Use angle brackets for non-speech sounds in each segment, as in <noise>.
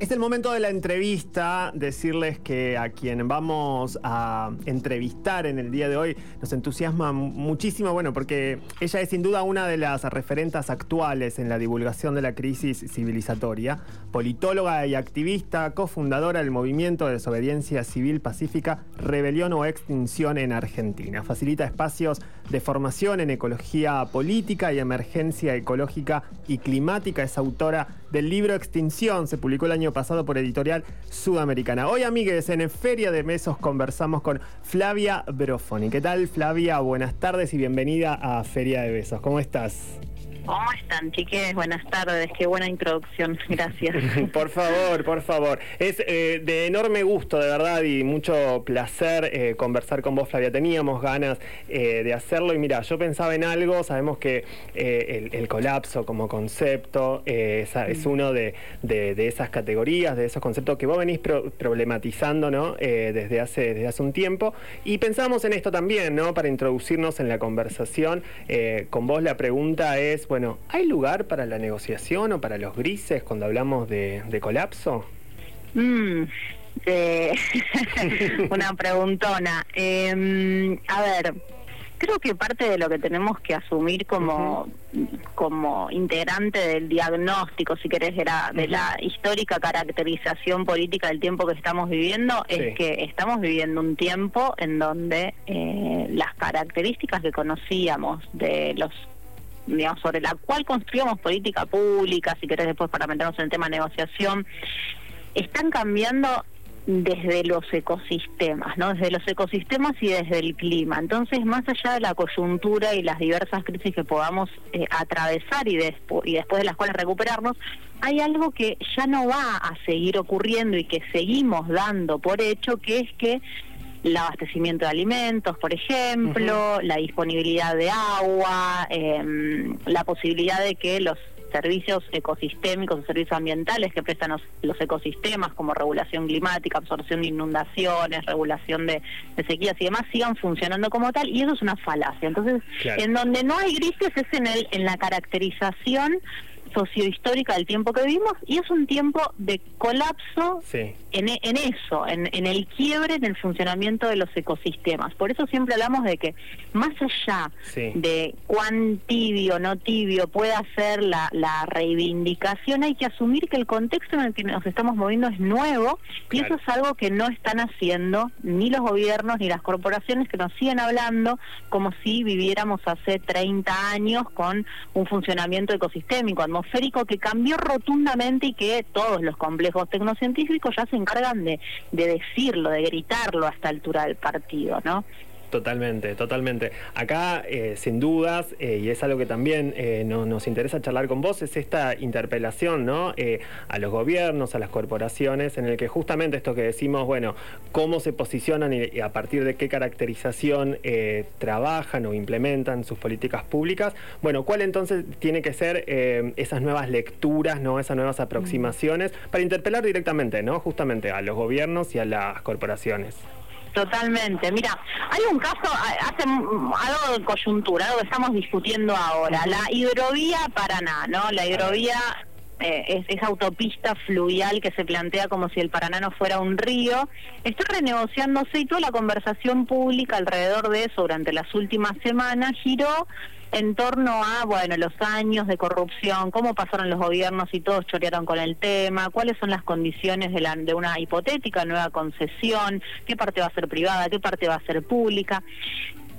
Es el momento de la entrevista, decirles que a quien vamos a entrevistar en el día de hoy nos entusiasma muchísimo, bueno, porque ella es sin duda una de las referentes actuales en la divulgación de la crisis civilizatoria, politóloga y activista, cofundadora del movimiento de desobediencia civil pacífica Rebelión o Extinción en Argentina. Facilita espacios de formación en ecología política y emergencia ecológica y climática. Es autora del libro Extinción, se publicó el año pasado por Editorial Sudamericana. Hoy, amigues, en Feria de Mesos conversamos con Flavia Brofoni. ¿Qué tal, Flavia? Buenas tardes y bienvenida a Feria de Besos. ¿Cómo estás? ¿Cómo están, chiques? Buenas tardes, qué buena introducción, <laughs> gracias. <laughs> por favor, por favor. Es eh, de enorme gusto, de verdad, y mucho placer eh, conversar con vos, Flavia. Teníamos ganas eh, de hacerlo y mira, yo pensaba en algo, sabemos que el, colapso como concepto es, mm. uno de, esas categorías, de esos conceptos que vos venís problematizando ¿no? desde, hace, desde hace un tiempo, y pensamos en esto también, ¿no? Para introducirnos en la conversación, con vos la pregunta es, bueno, ¿hay lugar para la negociación o para los grises cuando hablamos de, colapso? Mm, eh, <laughs> una preguntona. Em, a ver, creo que parte de lo que tenemos que asumir como, como integrante del diagnóstico, si querés, era de la histórica caracterización política del tiempo que estamos viviendo, es que estamos viviendo un tiempo en donde eh, las características que conocíamos de los digamos, sobre la cual construimos política pública, si querés después para meternos en el tema de negociación, están cambiando desde los ecosistemas, ¿no? Desde los ecosistemas y desde el clima. Entonces, más allá de la coyuntura y las diversas crisis que podamos eh, atravesar y, y después de las cuales recuperarnos, hay algo que ya no va a seguir ocurriendo y que seguimos dando por hecho, que es que el abastecimiento de alimentos, por ejemplo, la disponibilidad de agua, em, la posibilidad de que los servicios ecosistémicos, servicios ambientales que prestan los, ecosistemas como regulación climática, absorción de inundaciones, regulación de, sequías y demás sigan funcionando como tal y eso es una falacia. Entonces, en donde no hay grises es en el en la caracterización sociohistórica del tiempo que vivimos y es un tiempo de colapso en, en, eso, en, en, el quiebre en el funcionamiento de los ecosistemas. Por eso siempre hablamos de que más allá de cuán tibio, no tibio pueda ser la, la reivindicación, hay que asumir que el contexto en el que nos estamos moviendo es nuevo y eso es algo que no están haciendo ni los gobiernos ni las corporaciones que nos siguen hablando como si viviéramos hace 30 años con un funcionamiento ecosistémico, atmosférico que cambió rotundamente y que todos los complejos tecnocientíficos ya se encargan de, de decirlo, de gritarlo a esta altura del partido, ¿no? Totalmente, totalmente. Acá, eh, sin dudas, eh, y es algo que también eh, nos interesa charlar con vos, es esta interpelación ¿no? a los gobiernos, a las corporaciones, en el que justamente esto que decimos, bueno, cómo se posicionan y, a partir de qué caracterización trabajan o implementan sus políticas públicas. Bueno, ¿cuál entonces tiene que ser esas nuevas lecturas, ¿no? esas nuevas aproximaciones para interpelar directamente, ¿no? justamente a los gobiernos y a las corporaciones? Totalmente. Mira, hay un caso, hace algo de coyuntura, algo que estamos discutiendo ahora, la hidrovía Paraná, ¿no? La hidrovía eh, es esa autopista fluvial que se plantea como si el Paraná no fuera un río, está renegociándose y toda la conversación pública alrededor de eso durante las últimas semanas giró en torno a, bueno, los años de corrupción, cómo pasaron los gobiernos y todos chorearon con el tema, cuáles son las condiciones de, la, de una hipotética nueva concesión, qué parte va a ser privada, qué parte va a ser pública.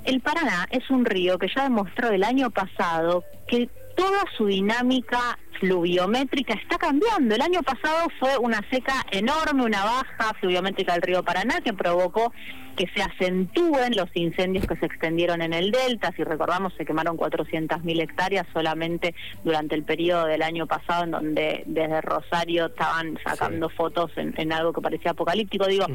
El Paraná es un río que ya demostró el año pasado que toda su dinámica fluviométrica está cambiando. El año pasado fue una seca enorme, una baja fluviométrica del río Paraná que provocó que se acentúen los incendios que se extendieron en el delta. Si recordamos, se quemaron 400.000 hectáreas solamente durante el periodo del año pasado, en donde desde Rosario estaban sacando fotos en, algo que parecía apocalíptico. Digo,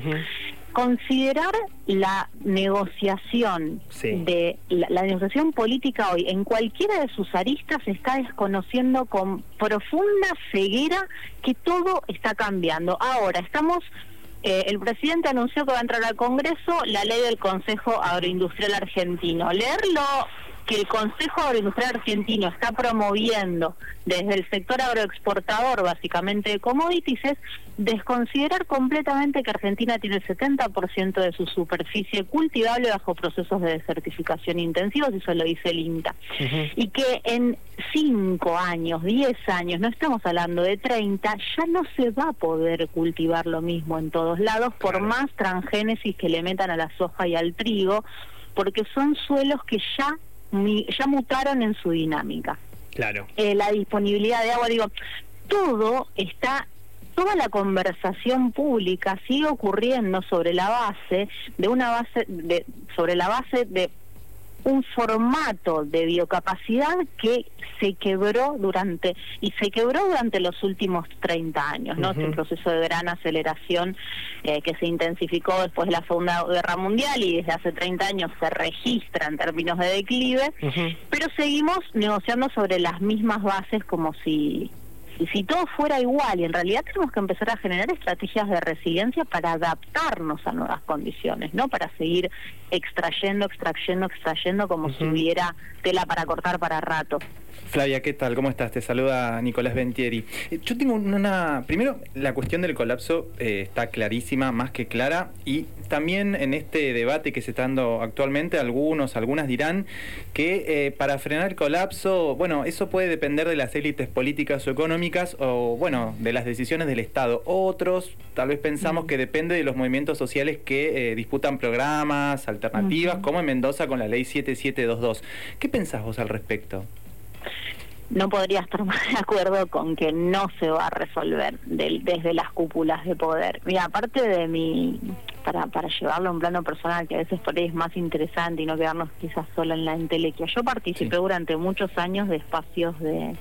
considerar la negociación de la, negociación política hoy en cualquiera de sus aristas se está desconociendo con profunda ceguera que todo está cambiando. Ahora estamos eh, el presidente anunció que va a entrar al Congreso la ley del Consejo Agroindustrial Argentino. Leerlo que el Consejo Agroindustrial Argentino está promoviendo desde el sector agroexportador, básicamente de commodities, es desconsiderar completamente que Argentina tiene el 70% de su superficie cultivable bajo procesos de desertificación intensivos, eso lo dice el INTA. Y que en 5 años, 10 años, no estamos hablando de 30, ya no se va a poder cultivar lo mismo en todos lados, por más transgénesis que le metan a la soja y al trigo, porque son suelos que ya, ya mutaron en su dinámica. Claro. Eh, la disponibilidad de agua, digo, todo está toda la conversación pública sigue ocurriendo sobre la base de una base de sobre la base de un formato de biocapacidad que se quebró durante y se quebró durante los últimos 30 años, ¿no? Es un proceso de gran aceleración eh, que se intensificó después de la Segunda Guerra Mundial y desde hace 30 años se registra en términos de declive, pero seguimos negociando sobre las mismas bases como si si todo fuera igual, y en realidad tenemos que empezar a generar estrategias de resiliencia para adaptarnos a nuevas condiciones, ¿no? Para seguir extrayendo, extrayendo, extrayendo como si hubiera tela para cortar para rato. Flavia, ¿qué tal? ¿Cómo estás? Te saluda Nicolás Ventieri. Eh, yo tengo una... Primero, la cuestión del colapso eh, está clarísima, más que clara, y también en este debate que se está dando actualmente, algunos, algunas dirán que eh, para frenar el colapso, bueno, eso puede depender de las élites políticas o económicas o, bueno, de las decisiones del Estado. Otros, tal vez pensamos que depende de los movimientos sociales que disputan programas, alternativas, como en Mendoza con la ley 7722. ¿Qué pensás vos al respecto? No podría estar <laughs> más de acuerdo con que no se va a resolver desde las cúpulas de poder. Mira, aparte de mi, para, para llevarlo a un plano personal, que a veces por ahí es más interesante y no quedarnos quizás solo en la entelequia, yo participé durante muchos años de espacios de,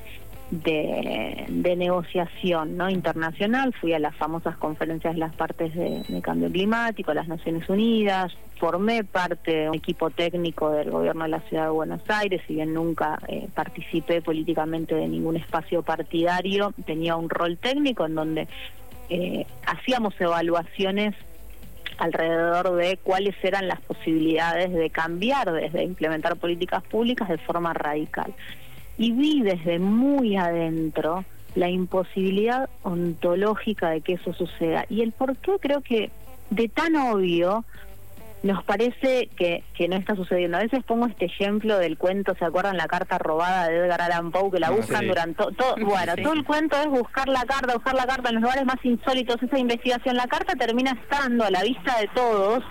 de, negociación no internacional, fui a las famosas conferencias de las partes de, cambio climático, las Naciones Unidas, formé parte de un equipo técnico del gobierno de la ciudad de Buenos Aires, si bien nunca eh, participé políticamente de ningún espacio partidario, tenía un rol técnico en donde eh, hacíamos evaluaciones alrededor de cuáles eran las posibilidades de cambiar, desde implementar políticas públicas de forma radical y vi desde muy adentro la imposibilidad ontológica de que eso suceda. Y el por qué creo que de tan obvio nos parece que, que no está sucediendo. A veces pongo este ejemplo del cuento, ¿se acuerdan la carta robada de Edgar Allan Poe que la buscan durante todo? Bueno, todo el cuento es buscar la carta, buscar la carta en los lugares más insólitos. Esa investigación, la carta termina estando a la vista de todos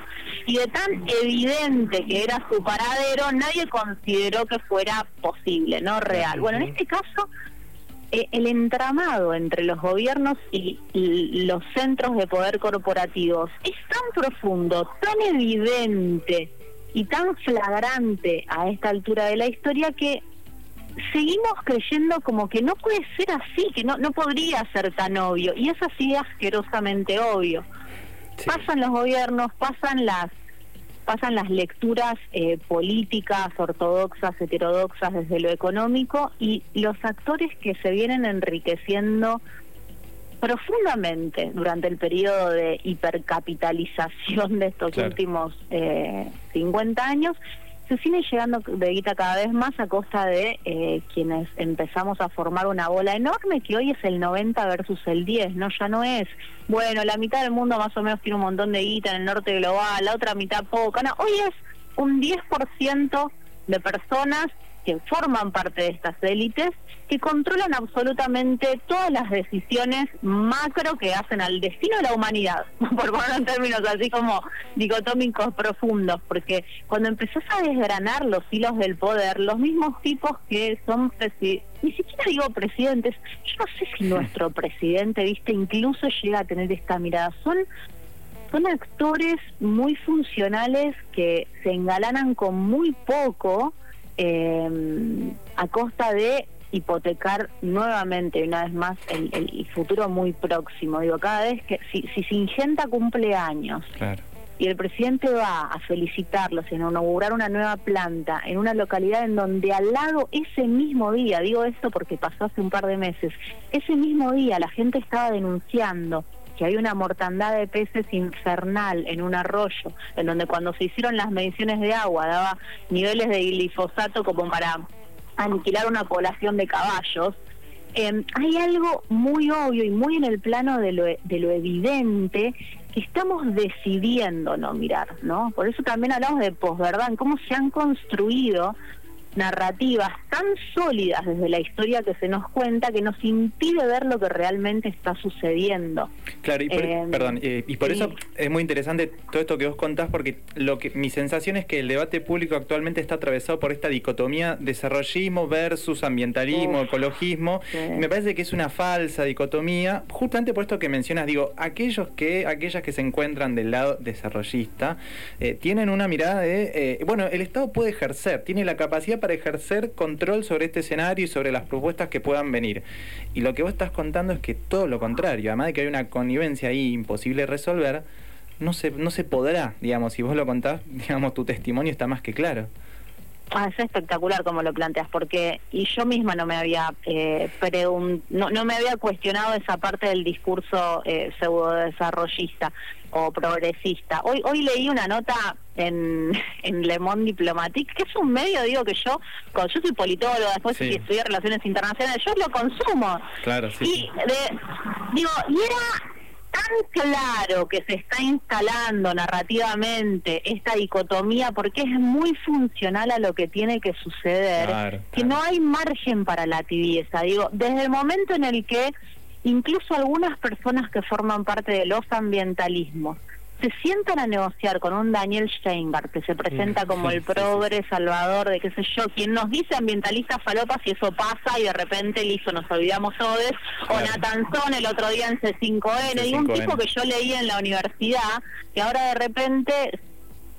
y de tan evidente que era su paradero, nadie consideró que fuera posible, no real. Bueno, en este caso el entramado entre los gobiernos y, los centros de poder corporativos es tan profundo, tan evidente y tan flagrante a esta altura de la historia que seguimos creyendo como que no puede ser así, que no, no podría ser tan obvio. Y es así asquerosamente obvio. Pasan los gobiernos, pasan las pasan las lecturas eh, políticas, ortodoxas, heterodoxas desde lo económico y los actores que se vienen enriqueciendo profundamente durante el periodo de hipercapitalización de estos últimos eh, 50 años se sigue llegando de guita cada vez más a costa de eh, quienes empezamos a formar una bola enorme que hoy es el 90 versus el 10, ¿no? Ya no es, bueno, la mitad del mundo más o menos tiene un montón de guita en el norte global, la otra mitad poca, no, hoy es un 10% de personas que forman parte de estas élites, que controlan absolutamente todas las decisiones macro que hacen al destino de la humanidad, <laughs> por ponerlo en términos así como dicotómicos profundos, porque cuando empezás a desgranar los hilos del poder, los mismos tipos que son ni siquiera digo presidentes, yo no sé si <laughs> nuestro presidente, viste, incluso llega a tener esta mirada, son son actores muy funcionales que se engalanan con muy poco eh, a costa de hipotecar nuevamente, una vez más, el, futuro muy próximo. Digo, cada vez que, si, si Singenta cumple años y el presidente va a felicitarlos y a inaugurar una nueva planta en una localidad en donde al lado, ese mismo día, digo esto porque pasó hace un par de meses, ese mismo día la gente estaba denunciando que hay una mortandad de peces infernal en un arroyo, en donde cuando se hicieron las mediciones de agua daba niveles de glifosato como para aniquilar una población de caballos, eh, hay algo muy obvio y muy en el plano de lo, de lo evidente que estamos decidiendo no mirar, ¿no? Por eso también hablamos de posverdad, en cómo se han construido narrativas tan sólidas desde la historia que se nos cuenta que nos impide ver lo que realmente está sucediendo. Claro, y por, eh, perdón, eh, y por eso es muy interesante todo esto que vos contás, porque lo que mi sensación es que el debate público actualmente está atravesado por esta dicotomía desarrollismo versus ambientalismo, ecologismo. Me parece que es una falsa dicotomía, justamente por esto que mencionas, digo, aquellos que, aquellas que se encuentran del lado desarrollista, eh, tienen una mirada de, bueno, el Estado puede ejercer, tiene la capacidad para ejercer control sobre este escenario y sobre las propuestas que puedan venir. Y lo que vos estás contando es que todo lo contrario, además de que hay una connivencia ahí imposible de resolver, no se, no se podrá, digamos, si vos lo contás, <laughs> digamos, tu testimonio está más que claro. Ah, es espectacular como lo planteas, porque y yo misma no me había eh, no, no, me había cuestionado esa parte del discurso eh, pseudo desarrollista o progresista. Hoy hoy leí una nota en, <laughs> en Le Monde Diplomatique, que es un medio, digo que yo, yo soy politóloga, después estudié relaciones internacionales, yo lo consumo. Claro, sí. Y digo, y era tan claro que se está instalando narrativamente esta dicotomía porque es muy funcional a lo que tiene que suceder, que no hay margen para la tibieza. Digo, desde el momento en el que incluso algunas personas que forman parte de los ambientalismos se sientan a negociar con un Daniel Steingart que se presenta mm, como el progre salvador de qué sé yo, quien nos dice ambientalista falopas y eso pasa y de repente listo, nos olvidamos todos, o Nathan Son el otro día en C5N, y un tipo que yo leí en la universidad que ahora de repente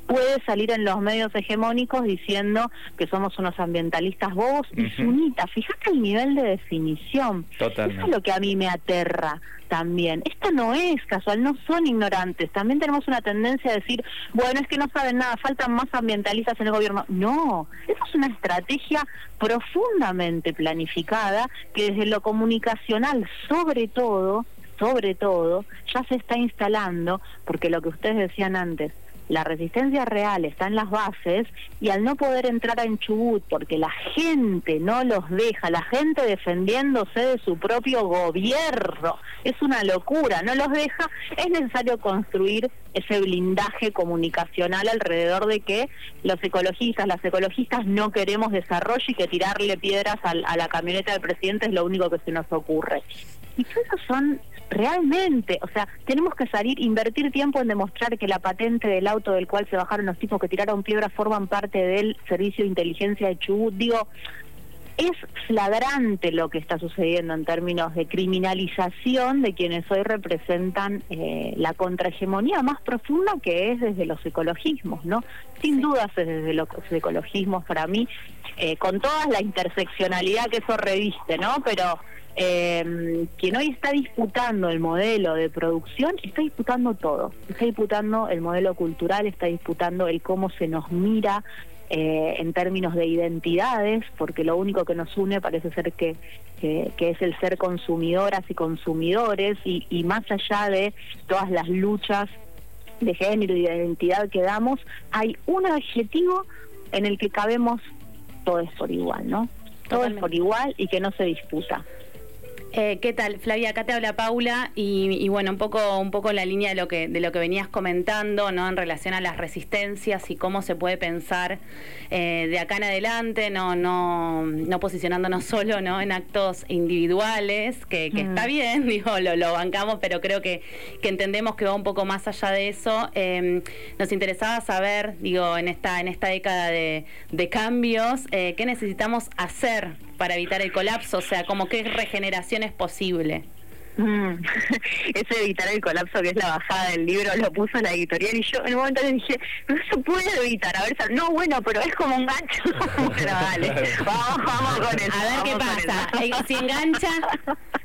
puede salir en los medios hegemónicos diciendo que somos unos ambientalistas bobos y sunitas. Fíjate el nivel de definición. Eso es lo que a mí me aterra también. Esto no es casual, no son ignorantes. También tenemos una tendencia a decir, bueno, es que no saben nada, faltan más ambientalistas en el gobierno. No, eso es una estrategia profundamente planificada que desde lo comunicacional, sobre todo, sobre todo, ya se está instalando, porque lo que ustedes decían antes, la resistencia real está en las bases y al no poder entrar en Chubut porque la gente no los deja, la gente defendiéndose de su propio gobierno, es una locura, no los deja, es necesario construir ese blindaje comunicacional alrededor de que los ecologistas, las ecologistas no queremos desarrollo y que tirarle piedras a, la camioneta del presidente es lo único que se nos ocurre. Y esos son realmente, o sea, tenemos que salir, invertir tiempo en demostrar que la patente del auto del cual se bajaron los tipos que tiraron piedras forman parte del servicio de inteligencia de Chubut. Digo, es flagrante lo que está sucediendo en términos de criminalización de quienes hoy representan eh, la contrahegemonía más profunda que es desde los ecologismos, ¿no? Sin dudas es desde los ecologismos para mí, eh, con toda la interseccionalidad que eso reviste, ¿no? Pero eh, quien hoy está disputando el modelo de producción, está disputando todo. Está disputando el modelo cultural, está disputando el cómo se nos mira eh, en términos de identidades, porque lo único que nos une parece ser que, que, es el ser consumidoras y consumidores, y, y más allá de todas las luchas de género y de identidad que damos, hay un objetivo en el que cabemos todos por igual, ¿no? Todos por igual y que no se disputa. Eh, ¿Qué tal, Flavia? Acá te habla Paula y, bueno, un poco, un poco en la línea de lo que de lo que venías comentando, ¿no? En relación a las resistencias y cómo se puede pensar eh, de acá en adelante, no, no, no posicionándonos <laughs> solo, ¿no? En actos individuales, que, está mm. bien, <laughs> digo, lo, lo, bancamos, pero creo que, que, entendemos que va un poco más allá de eso. Em, nos interesaba saber, digo, en esta, en esta década de, de cambios, eh, qué necesitamos hacer para evitar el colapso? O sea, como qué regeneración es posible. Mm. <laughs> Ese evitar el colapso que es la bajada del libro lo puso en la editorial y yo en un momento le dije, no se puede evitar, a ver, no, bueno, pero es como un gancho. <laughs> pero dale, vamos, vamos con eso. A ver qué pasa, si engancha... <laughs>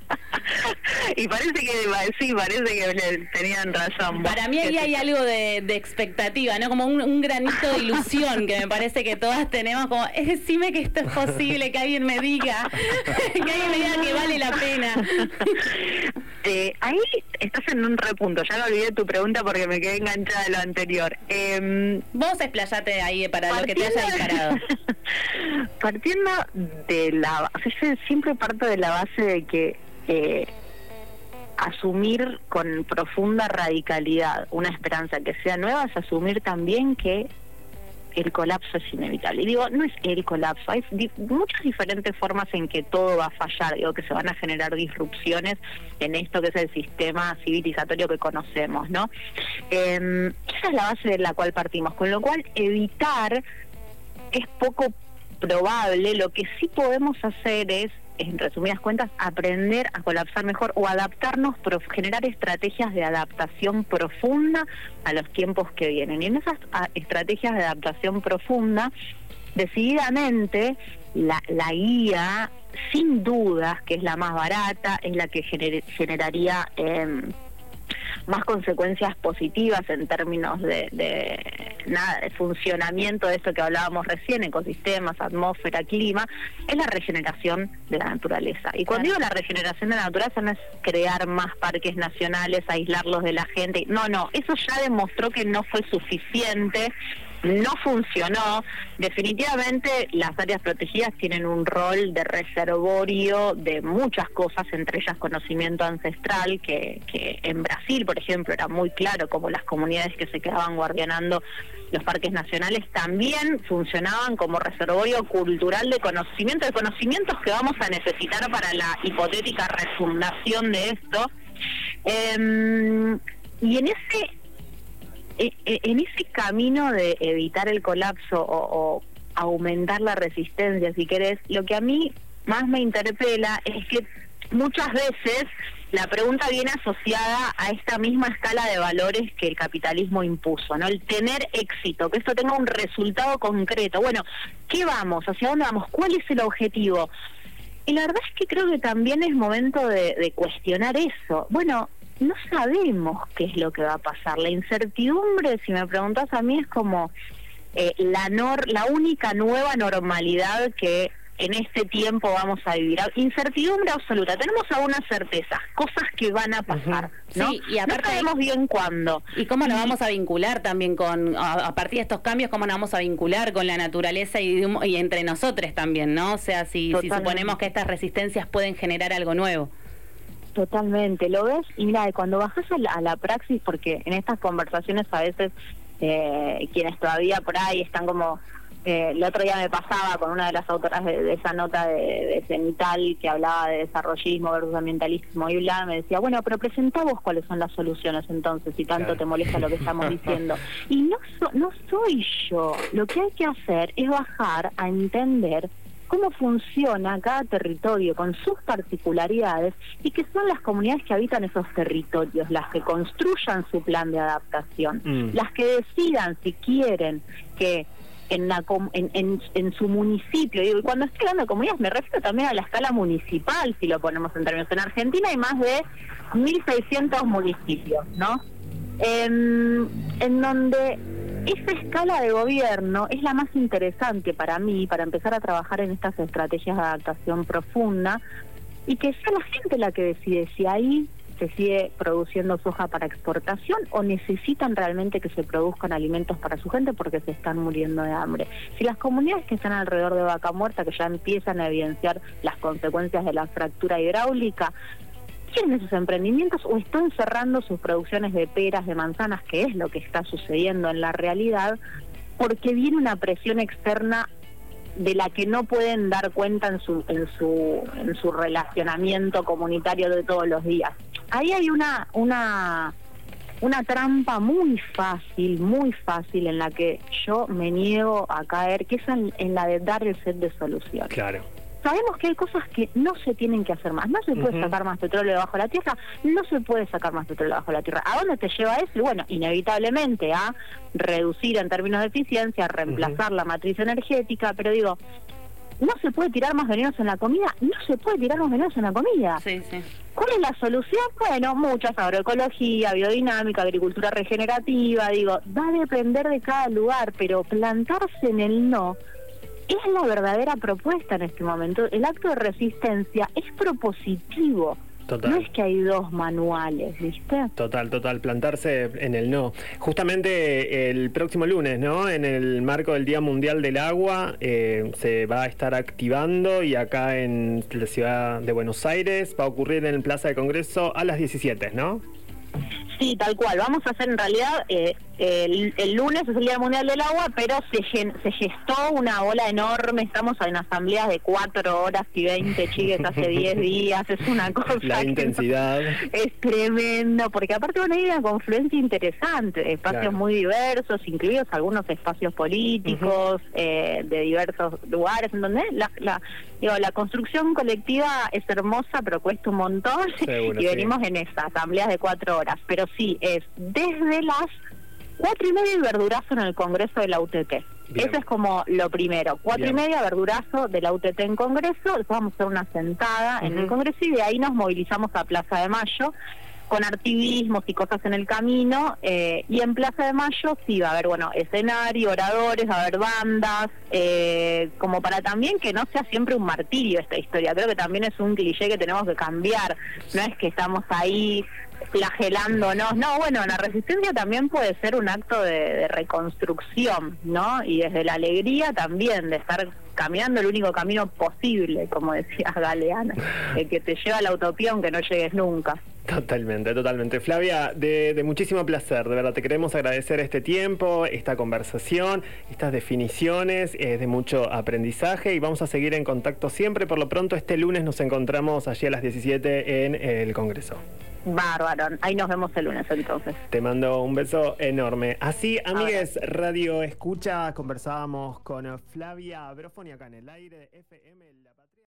<laughs> y parece que sí, parece que tenían razón. Para mí ahí hay algo de, expectativa, ¿no? Como un, granito de ilusión que me parece que todas tenemos, como, es decime que esto es posible, que alguien me diga, <laughs> que alguien me diga que vale la pena. <laughs> Eh, ahí estás en un repunto, ya no olvidé tu pregunta porque me quedé enganchada de lo anterior. Eh, Vos explayate ahí para lo que te haya disparado. partiendo de la... siempre parto de la base de que asumir con profunda radicalidad una esperanza que sea nueva es asumir también que el colapso es inevitable. Y digo, no es el colapso, hay muchas diferentes formas en que todo va a fallar, digo, que se van a generar disrupciones en esto que es el sistema civilizatorio que conocemos, ¿no? Eh, esa es la base de la cual partimos, con lo cual evitar es poco probable, lo que sí podemos hacer es en resumidas cuentas, aprender a colapsar mejor o adaptarnos, pero generar estrategias de adaptación profunda a los tiempos que vienen. Y en esas ah, estrategias de adaptación profunda, decididamente la, la guía, sin dudas, que es la más barata, es la que generaría... Eh, más consecuencias positivas en términos de, de, nada de funcionamiento de esto que hablábamos recién, ecosistemas, atmósfera, clima, es la regeneración de la naturaleza. Y cuando digo la regeneración de la naturaleza no es crear más parques nacionales, aislarlos de la gente, no, no, eso ya demostró que no fue suficiente no funcionó. Definitivamente las áreas protegidas tienen un rol de reservorio de muchas cosas, entre ellas conocimiento ancestral, que, en Brasil, por ejemplo, era muy claro como las comunidades que se quedaban guardianando los parques nacionales también funcionaban como reservorio cultural de conocimiento, de conocimientos que vamos a necesitar para la hipotética refundación de esto. Em, y en ese en ese camino de evitar el colapso o, aumentar la resistencia, si querés, lo que a mí más me interpela es que muchas veces la pregunta viene asociada a esta misma escala de valores que el capitalismo impuso, ¿no? El tener éxito, que esto tenga un resultado concreto. Bueno, ¿qué vamos? ¿Hacia dónde vamos? ¿Cuál es el objetivo? Y la verdad es que creo que también es momento de, de cuestionar eso. Bueno, no sabemos qué es lo que va a pasar. La incertidumbre, si me preguntas a mí, es como eh, la, nor la única nueva normalidad que en este tiempo vamos a vivir. Incertidumbre absoluta. Tenemos algunas certezas, cosas que van a pasar. ¿no? Sí, y aparte, sabemos bien cuándo. ¿Y cómo nos vamos a vincular también con, a, partir de estos cambios, cómo nos vamos a vincular con la naturaleza y, y entre nosotros también, ¿no? O sea, si, si suponemos que estas resistencias pueden generar algo nuevo. Totalmente, lo ves y mira, cuando bajas a la, praxis, porque en estas conversaciones a veces eh, quienes todavía por ahí están como eh, el otro día me pasaba con una de las autoras de, esa nota de, de, Cenital que hablaba de desarrollismo versus ambientalismo y bla, me decía, bueno, pero presenta vos cuáles son las soluciones entonces, si tanto te molesta lo que estamos <laughs> diciendo. Y no, no soy yo, lo que hay que hacer es bajar a entender cómo funciona cada territorio con sus particularidades y que son las comunidades que habitan esos territorios las que construyan su plan de adaptación, mm. las que decidan si quieren que en, la, en, en, su municipio, y cuando estoy hablando de comunidades me refiero también a la escala municipal, si lo ponemos en términos. En Argentina hay más de 1.600 municipios, ¿no? en donde esa escala de gobierno es la más interesante para mí, para empezar a trabajar en estas estrategias de adaptación profunda, y que sea la gente la que decide si ahí se sigue produciendo soja para exportación o necesitan realmente que se produzcan alimentos para su gente porque se están muriendo de hambre. Si las comunidades que están alrededor de Vaca Muerta, que ya empiezan a evidenciar las consecuencias de la fractura hidráulica, quieren esos emprendimientos o están cerrando sus producciones de peras, de manzanas, que es lo que está sucediendo en la realidad, porque viene una presión externa de la que no pueden dar cuenta en su en su en su relacionamiento comunitario de todos los días. Ahí hay una una una trampa muy fácil, muy fácil en la que yo me niego a caer, que es en, en la de dar el set de soluciones. Claro sabemos que hay cosas que no se tienen que hacer más. No se puede sacar más petróleo debajo de la tierra, no se puede sacar más petróleo debajo de la tierra. ¿A dónde te lleva eso? Y bueno, inevitablemente a reducir en términos de eficiencia, a reemplazar la matriz energética, pero digo, no se puede tirar más venenos en la comida, no se puede tirar más venenos en la comida. Sí, sí. ¿Cuál es la solución? Bueno, muchas, agroecología, biodinámica, agricultura regenerativa, digo, va a depender de cada lugar, pero plantarse en el no es la verdadera propuesta en este momento. El acto de resistencia es propositivo. Total. No es que hay dos manuales, ¿viste? Total, total, plantarse en el no. Justamente el próximo lunes, ¿no? En el marco del Día Mundial del Agua, eh, se va a estar activando y acá en la ciudad de Buenos Aires va a ocurrir en el Plaza de Congreso a las 17, ¿no? Sí, tal cual. Vamos a hacer en realidad, eh, el, el lunes es el Día Mundial del Agua, pero se, gen- se gestó una ola enorme. Estamos en asambleas de cuatro horas y 20 chiques hace <laughs> 10 días. Es una cosa. La que intensidad. es tremendo, porque aparte a ir una confluencia interesante, espacios Claro. muy diversos, incluidos algunos espacios políticos eh, de diversos lugares, en donde la, la, digo, la construcción colectiva es hermosa, pero cuesta un montón, Seguro, y sí. venimos en esas asambleas de cuatro horas, pero sí, es desde las cuatro y media y verdurazo en el Congreso de la UTT. Bien. Eso es como lo primero. Cuatro Bien. y media, verdurazo de la UTT en Congreso. Después vamos a hacer una sentada en el. Congreso y de ahí nos movilizamos a Plaza de Mayo con activismos y cosas en el camino. eh, y en Plaza de Mayo sí va a haber, bueno, escenario, oradores, va a haber bandas, eh, como para también que no sea siempre un martirio esta historia. Creo que también es un cliché que tenemos que cambiar. No es que estamos ahí flagelándonos. No, bueno, la resistencia también puede ser un acto de, de reconstrucción, ¿no? Y desde la alegría también, de estar caminando el único camino posible, como decía <laughs> Galeano, el que te lleva a la utopía aunque no llegues nunca. Totalmente, totalmente. Flavia, de, de muchísimo placer, de verdad te queremos agradecer este tiempo, esta conversación, estas definiciones, es de mucho aprendizaje y vamos a seguir en contacto siempre. Por lo pronto, este lunes nos encontramos allí a las 17 en el Congreso. Bárbaro, ahí nos vemos el lunes entonces. Te mando un beso enorme. Así, amigues, Radio Escucha, conversábamos con Flavia Brofoni acá en el aire de FM.